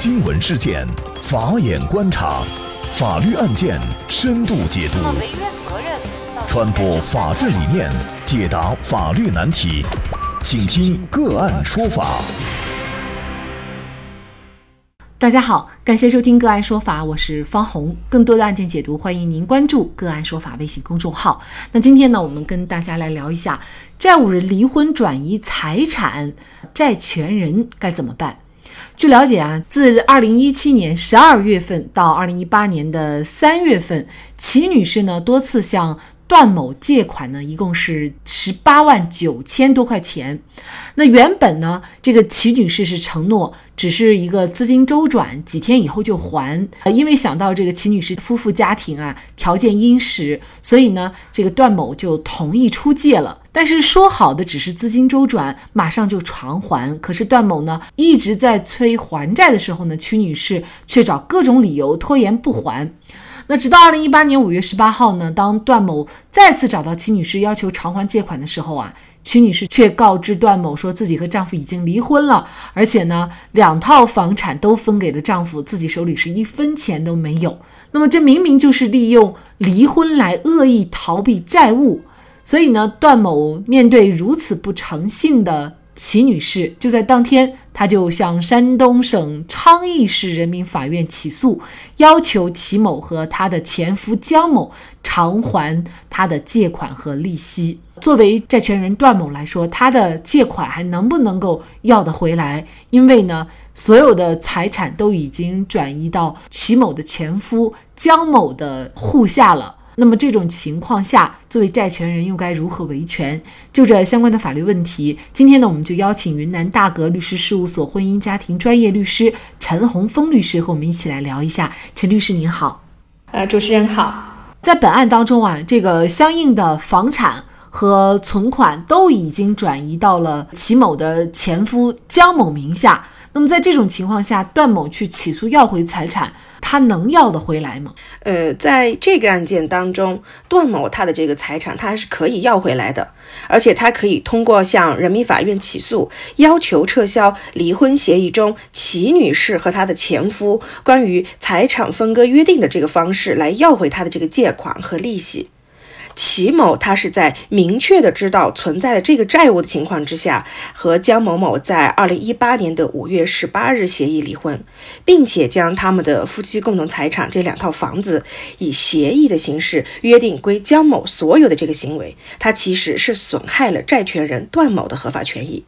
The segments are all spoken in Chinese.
新闻事件，法眼观察，法律案件深度解读，传播法治理念，解答法律难题，请听个案说法。大家好，感谢收听个案说法，我是方红。更多的案件解读，欢迎您关注个案说法微信公众号。那今天呢，我们跟大家来聊一下债务人离婚转移财产，债权人该怎么办？据了解啊，自二零一七年十二月份到二零一八年的三月份，齐女士呢多次向段某借款呢，一共是十八万九千多块钱。那原本呢，这个齐女士是承诺只是一个资金周转，几天以后就还。因为想到这个齐女士夫妇家庭啊条件殷实，所以呢，这个段某就同意出借了。但是说好的只是资金周转，马上就偿还。可是段某呢一直在催还债的时候呢，齐女士却找各种理由拖延不还。那直到二零一八年五月十八号呢，当段某再次找到齐女士要求偿还借款的时候啊，齐女士却告知段某说自己和丈夫已经离婚了，而且呢，两套房产都分给了丈夫，自己手里是一分钱都没有。那么这明明就是利用离婚来恶意逃避债务。所以呢，段某面对如此不诚信的。齐女士就在当天，她就向山东省昌邑市人民法院起诉，要求齐某和他的前夫江某偿还他的借款和利息。作为债权人段某来说，他的借款还能不能够要得回来？因为呢，所有的财产都已经转移到齐某的前夫江某的户下了。那么这种情况下，作为债权人又该如何维权？就这相关的法律问题，今天呢，我们就邀请云南大格律师事务所婚姻家庭专业律师陈洪峰律师和我们一起来聊一下。陈律师您好，呃，主持人好。在本案当中啊，这个相应的房产和存款都已经转移到了齐某的前夫江某名下。那么在这种情况下，段某去起诉要回财产，他能要得回来吗？呃，在这个案件当中，段某他的这个财产他是可以要回来的，而且他可以通过向人民法院起诉，要求撤销离婚协议中齐女士和她的前夫关于财产分割约定的这个方式来要回他的这个借款和利息。齐某他是在明确的知道存在的这个债务的情况之下，和江某某在二零一八年的五月十八日协议离婚，并且将他们的夫妻共同财产这两套房子以协议的形式约定归江某所有的这个行为，他其实是损害了债权人段某的合法权益。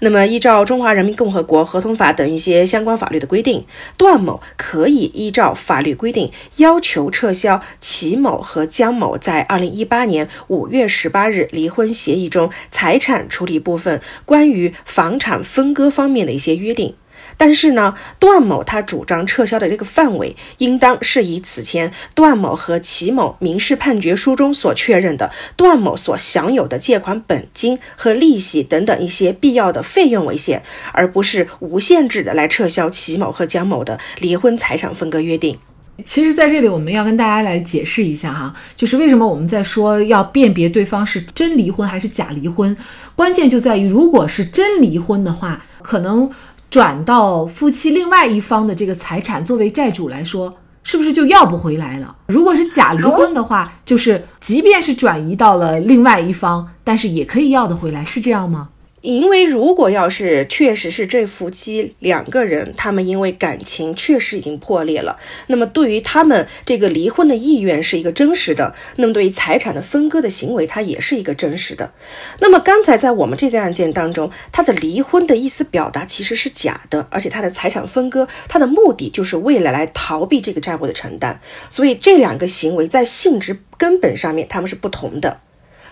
那么，依照《中华人民共和国合同法》等一些相关法律的规定，段某可以依照法律规定要求撤销齐某和江某在二零一八年五月十八日离婚协议中财产处理部分关于房产分割方面的一些约定。但是呢，段某他主张撤销的这个范围，应当是以此前段某和齐某民事判决书中所确认的段某所享有的借款本金和利息等等一些必要的费用为限，而不是无限制的来撤销齐某和江某的离婚财产分割约定。其实，在这里我们要跟大家来解释一下哈，就是为什么我们在说要辨别对方是真离婚还是假离婚，关键就在于，如果是真离婚的话，可能。转到夫妻另外一方的这个财产，作为债主来说，是不是就要不回来了？如果是假离婚的话，就是即便是转移到了另外一方，但是也可以要得回来，是这样吗？因为如果要是确实是这夫妻两个人，他们因为感情确实已经破裂了，那么对于他们这个离婚的意愿是一个真实的，那么对于财产的分割的行为，它也是一个真实的。那么刚才在我们这个案件当中，他的离婚的意思表达其实是假的，而且他的财产分割，他的目的就是为了来逃避这个债务的承担，所以这两个行为在性质根本上面他们是不同的。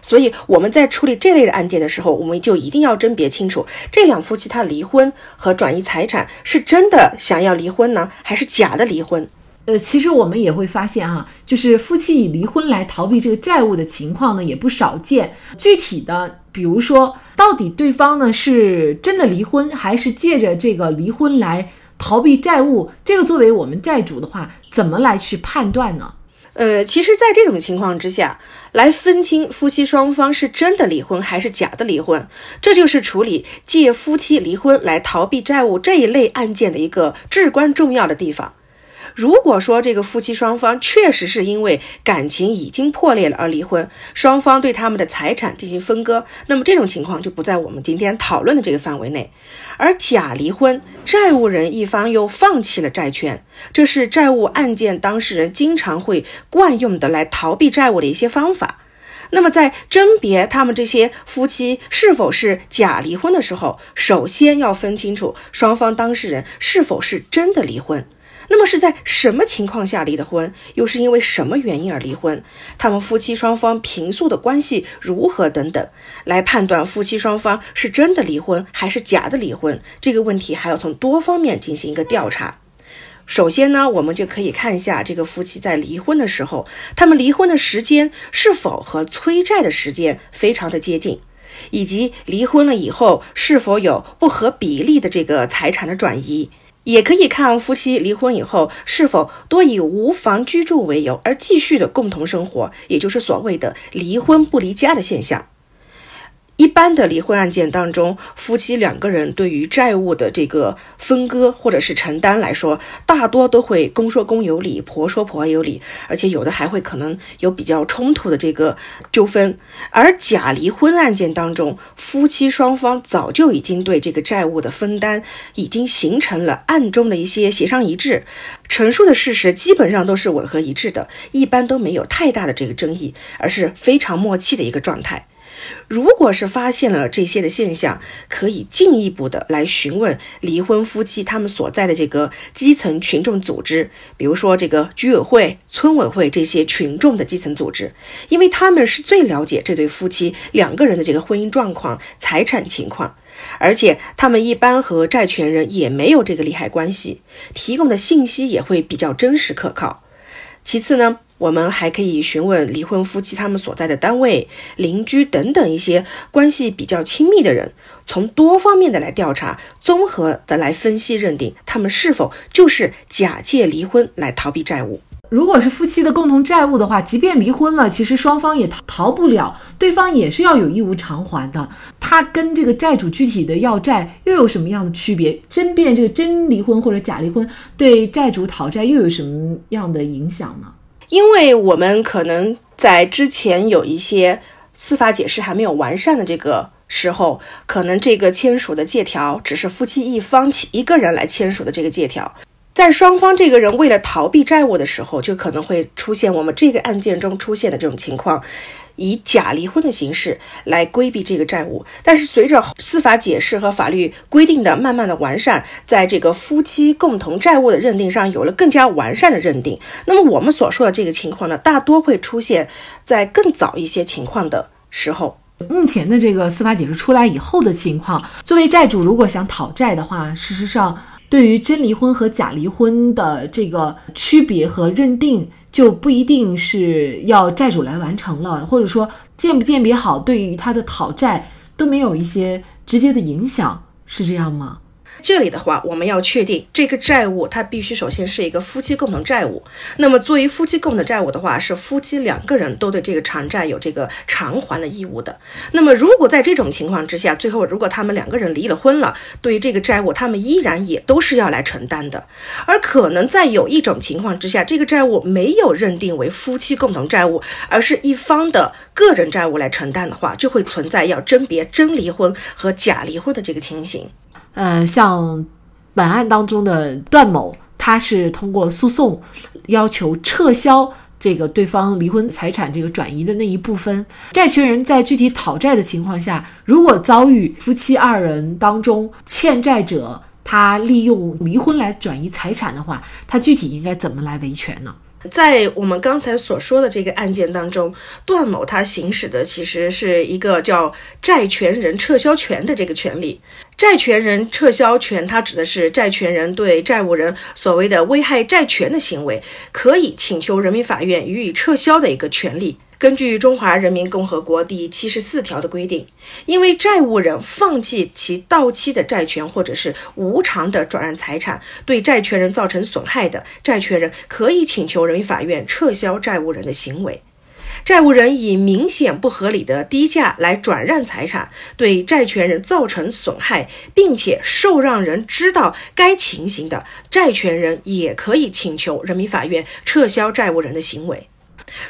所以我们在处理这类的案件的时候，我们就一定要甄别清楚，这两夫妻他离婚和转移财产是真的想要离婚呢，还是假的离婚？呃，其实我们也会发现哈，就是夫妻以离婚来逃避这个债务的情况呢，也不少见。具体的，比如说，到底对方呢是真的离婚，还是借着这个离婚来逃避债务？这个作为我们债主的话，怎么来去判断呢？呃，其实，在这种情况之下，来分清夫妻双方是真的离婚还是假的离婚，这就是处理借夫妻离婚来逃避债务这一类案件的一个至关重要的地方。如果说这个夫妻双方确实是因为感情已经破裂了而离婚，双方对他们的财产进行分割，那么这种情况就不在我们今天讨论的这个范围内。而假离婚，债务人一方又放弃了债权，这是债务案件当事人经常会惯用的来逃避债务的一些方法。那么在甄别他们这些夫妻是否是假离婚的时候，首先要分清楚双方当事人是否是真的离婚。那么是在什么情况下离的婚？又是因为什么原因而离婚？他们夫妻双方平素的关系如何等等，来判断夫妻双方是真的离婚还是假的离婚？这个问题还要从多方面进行一个调查。首先呢，我们就可以看一下这个夫妻在离婚的时候，他们离婚的时间是否和催债的时间非常的接近，以及离婚了以后是否有不合比例的这个财产的转移。也可以看夫妻离婚以后是否多以无房居住为由而继续的共同生活，也就是所谓的离婚不离家的现象。一般的离婚案件当中，夫妻两个人对于债务的这个分割或者是承担来说，大多都会公说公有理，婆说婆有理，而且有的还会可能有比较冲突的这个纠纷。而假离婚案件当中，夫妻双方早就已经对这个债务的分担已经形成了暗中的一些协商一致，陈述的事实基本上都是吻合一致的，一般都没有太大的这个争议，而是非常默契的一个状态。如果是发现了这些的现象，可以进一步的来询问离婚夫妻他们所在的这个基层群众组织，比如说这个居委会、村委会这些群众的基层组织，因为他们是最了解这对夫妻两个人的这个婚姻状况、财产情况，而且他们一般和债权人也没有这个利害关系，提供的信息也会比较真实可靠。其次呢？我们还可以询问离婚夫妻他们所在的单位、邻居等等一些关系比较亲密的人，从多方面的来调查，综合的来分析认定他们是否就是假借离婚来逃避债务。如果是夫妻的共同债务的话，即便离婚了，其实双方也逃逃不了，对方也是要有义务偿还的。他跟这个债主具体的要债又有什么样的区别？争辩这个真离婚或者假离婚对债主讨债又有什么样的影响呢？因为我们可能在之前有一些司法解释还没有完善的这个时候，可能这个签署的借条只是夫妻一方一个人来签署的这个借条，在双方这个人为了逃避债务的时候，就可能会出现我们这个案件中出现的这种情况。以假离婚的形式来规避这个债务，但是随着司法解释和法律规定的慢慢的完善，在这个夫妻共同债务的认定上有了更加完善的认定。那么我们所说的这个情况呢，大多会出现在更早一些情况的时候。目前的这个司法解释出来以后的情况，作为债主如果想讨债的话，事实上对于真离婚和假离婚的这个区别和认定。就不一定是要债主来完成了，或者说鉴不鉴别好，对于他的讨债都没有一些直接的影响，是这样吗？这里的话，我们要确定这个债务，它必须首先是一个夫妻共同债务。那么，作为夫妻共同债务的话，是夫妻两个人都对这个偿债有这个偿还的义务的。那么，如果在这种情况之下，最后如果他们两个人离了婚了，对于这个债务，他们依然也都是要来承担的。而可能在有一种情况之下，这个债务没有认定为夫妻共同债务，而是一方的个人债务来承担的话，就会存在要甄别真离婚和假离婚的这个情形。呃，像本案当中的段某，他是通过诉讼要求撤销这个对方离婚财产这个转移的那一部分。债权人在具体讨债的情况下，如果遭遇夫妻二人当中欠债者他利用离婚来转移财产的话，他具体应该怎么来维权呢？在我们刚才所说的这个案件当中，段某他行使的其实是一个叫债权人撤销权的这个权利。债权人撤销权，它指的是债权人对债务人所谓的危害债权的行为，可以请求人民法院予以撤销的一个权利。根据《中华人民共和国第七十四条的规定，因为债务人放弃其到期的债权或者是无偿的转让财产，对债权人造成损害的，债权人可以请求人民法院撤销债务人的行为。债务人以明显不合理的低价来转让财产，对债权人造成损害，并且受让人知道该情形的，债权人也可以请求人民法院撤销债务人的行为。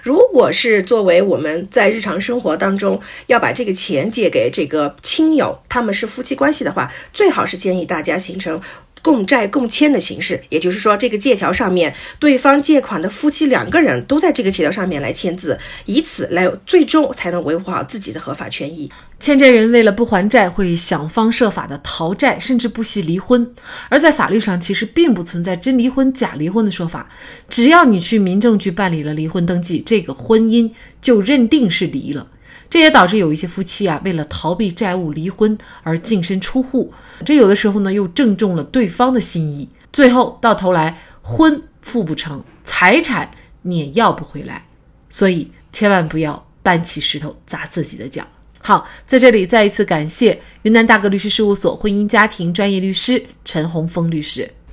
如果是作为我们在日常生活当中要把这个钱借给这个亲友，他们是夫妻关系的话，最好是建议大家形成。共债共签的形式，也就是说，这个借条上面，对方借款的夫妻两个人都在这个借条上面来签字，以此来最终才能维护好自己的合法权益。欠债人为了不还债，会想方设法的逃债，甚至不惜离婚。而在法律上，其实并不存在真离婚、假离婚的说法，只要你去民政局办理了离婚登记，这个婚姻就认定是离了。这也导致有一些夫妻啊，为了逃避债务离婚而净身出户，这有的时候呢又正中了对方的心意，最后到头来婚复不成，财产你也要不回来，所以千万不要搬起石头砸自己的脚。好，在这里再一次感谢云南大哥律师事务所婚姻家庭专业律师陈洪峰律师。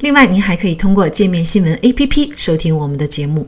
另外，您还可以通过界面新闻 APP 收听我们的节目。